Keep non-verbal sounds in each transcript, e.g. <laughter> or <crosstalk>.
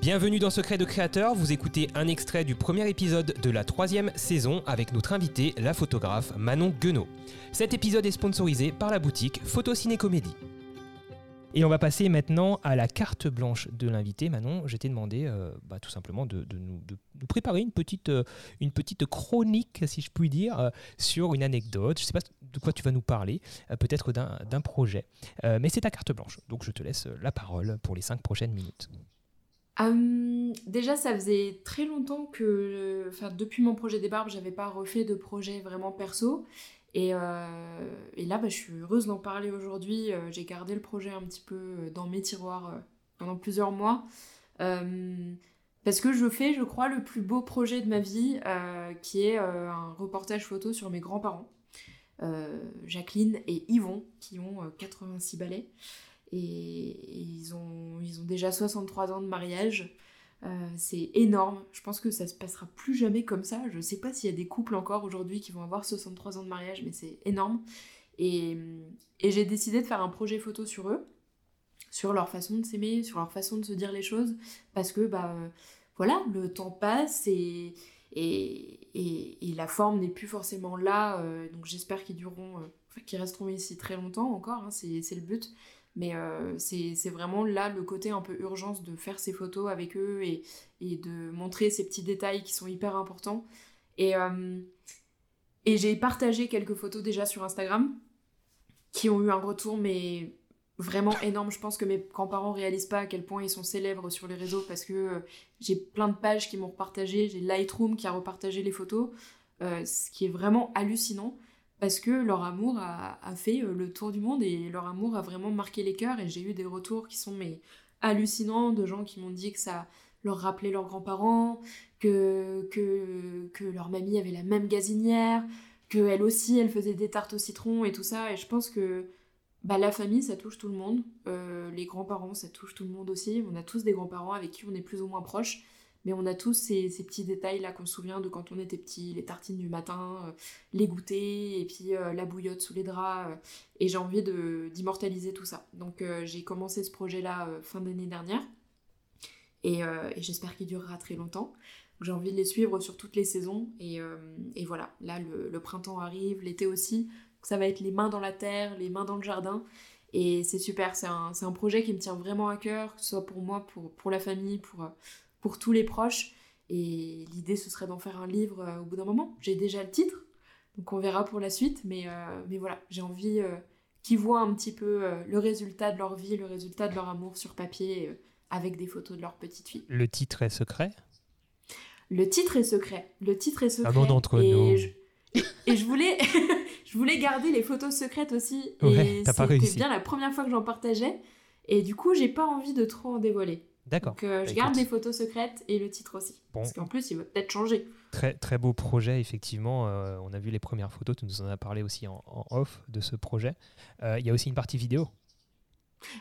Bienvenue dans Secret de Créateur, vous écoutez un extrait du premier épisode de la troisième saison avec notre invité, la photographe Manon Guenot. Cet épisode est sponsorisé par la boutique Photo Ciné Comédie. Et on va passer maintenant à la carte blanche de l'invité. Manon, je t'ai demandé euh, bah, tout simplement de, nous, préparer une petite, euh, une petite chronique, si je puis dire, euh, sur une anecdote. Je ne sais pas de quoi tu vas nous parler, peut-être d'un projet. Mais c'est ta carte blanche, donc je te laisse la parole pour les cinq prochaines minutes. Hum, déjà, ça faisait très longtemps que, enfin, depuis mon projet des barbes, j'avais pas refait de projet vraiment perso. Et, euh, là, bah, je suis heureuse d'en parler aujourd'hui. Euh, J'ai gardé le projet un petit peu euh, dans mes tiroirs pendant plusieurs mois. Euh, parce que je fais, je crois, le plus beau projet de ma vie, qui est un reportage photo sur mes grands-parents, Jacqueline et Yvon, qui ont euh, 86 balais. Et ils, ont, ils ont déjà 63 ans de mariage. Euh, c'est énorme. Je pense que ça se passera plus jamais comme ça. Je sais pas s'il y a des couples encore aujourd'hui qui vont avoir 63 ans de mariage, mais c'est énorme. Et, j'ai décidé de faire un projet photo sur eux, sur leur façon de s'aimer, sur leur façon de se dire les choses, parce que bah voilà, le temps passe et et, et, la forme n'est plus forcément là. euh, donc j'espère qu'ils dureront, euh, qu'ils resteront ici très longtemps encore. hein, c'est le but. Mais euh, c'est vraiment là le côté un peu urgence de faire ces photos avec eux et, et de montrer ces petits détails qui sont hyper importants. Et, euh, et j'ai partagé quelques photos déjà sur Instagram qui ont eu un retour, mais vraiment <laughs> énorme. Je pense que mes grands-parents réalisent pas à quel point ils sont célèbres sur les réseaux parce que euh, j'ai plein de pages qui m'ont repartagé. J'ai Lightroom qui a repartagé les photos, euh, ce qui est vraiment hallucinant parce que leur amour a, fait euh, le tour du monde et leur amour a vraiment marqué les cœurs. Et j'ai eu des retours qui sont mais hallucinants de gens qui m'ont dit que ça leur rappelait leurs grands-parents, que, que, leur mamie avait la même gazinière, que elle aussi elle faisait des tartes au citron et tout ça. Et je pense que bah, la famille ça touche tout le monde, Euh, les grands-parents ça touche tout le monde aussi. On a tous des grands-parents avec qui on est plus ou moins proches. Mais on a tous ces, petits détails là qu'on se souvient de quand on était petit, les tartines du matin, euh, les goûters, et puis euh, la bouillotte sous les draps. euh, et j'ai envie d'immortaliser tout ça. Donc j'ai commencé ce projet là fin d'année dernière. Et, j'espère qu'il durera très longtemps. J'ai envie de les suivre sur toutes les saisons. Et, et voilà, là le, printemps arrive, l'été aussi. Ça va être les mains dans la terre, les mains dans le jardin. Et c'est super, c'est un, un projet qui me tient vraiment à cœur, que ce soit pour moi, pour, pour la famille, pour, pour tous les proches. Et l'idée, ce serait d'en faire un livre euh, au bout d'un moment. J'ai déjà le titre, donc on verra pour la suite. Mais, euh, mais voilà, j'ai envie euh, qu'ils voient un petit peu le résultat de leur vie, le résultat de leur amour sur papier, avec des photos de leur petite fille. Le titre est secret? Le titre est secret. Le titre est secret. Ah bon, d'entre et nous. Je, et, je voulais, <laughs> je voulais garder les photos secrètes aussi. Ouais, et t'as pas c'était bien la première fois que j'en partageais. Et du coup, j'ai pas envie de trop en dévoiler. D'accord. Donc, euh, Bah, je garde écoute. les photos secrètes et le titre aussi. Bon. Parce qu'en plus, il va peut-être changer. Très, très beau projet, effectivement. Euh, on a vu les premières photos, tu nous en as parlé aussi en, en off de ce projet. Euh, Il y a aussi une partie vidéo.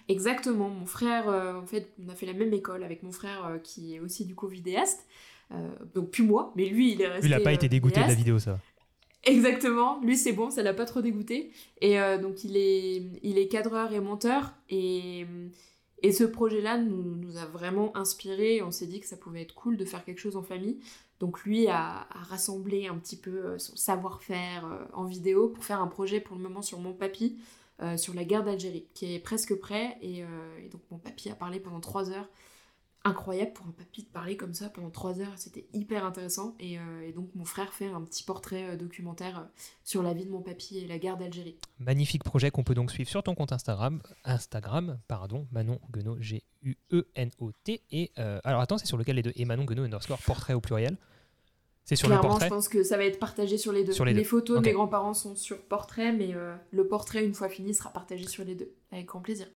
Exactement. Mon frère, en fait, on a fait la même école avec mon frère qui est aussi du coup vidéaste. Donc, plus moi, mais lui, il est resté. Lui, il n'a pas été dégoûté de la vidéo, ça. Exactement, lui c'est bon, ça l'a pas trop dégoûté. Et donc il est, il est cadreur et monteur. Et, et ce projet-là nous, nous a vraiment inspiré. On s'est dit que ça pouvait être cool de faire quelque chose en famille. Donc lui a, rassemblé un petit peu euh, son savoir-faire euh, en vidéo pour faire un projet pour le moment sur mon papy, euh, sur la guerre d'Algérie, qui est presque prêt. Et, et donc mon papy a parlé pendant trois heures. Incroyable pour un papy de parler comme ça pendant trois heures, c'était hyper intéressant. Et, euh, et donc mon frère fait un petit portrait euh, documentaire euh, sur la vie de mon papy et la guerre d'Algérie. Magnifique projet qu'on peut donc suivre sur ton compte Instagram, Instagram, pardon, Manon Guenot, G-U-E-N-O-T. Et alors attends, c'est sur lequel les deux? Et Manon Guenot underscore portrait au pluriel. C'est sur le Clairement, portrait? je pense que ça va être partagé sur les deux. Sur les deux. photos Ok. de mes grands-parents sont sur portrait, mais le portrait, une fois fini, sera partagé sur les deux. Avec grand plaisir.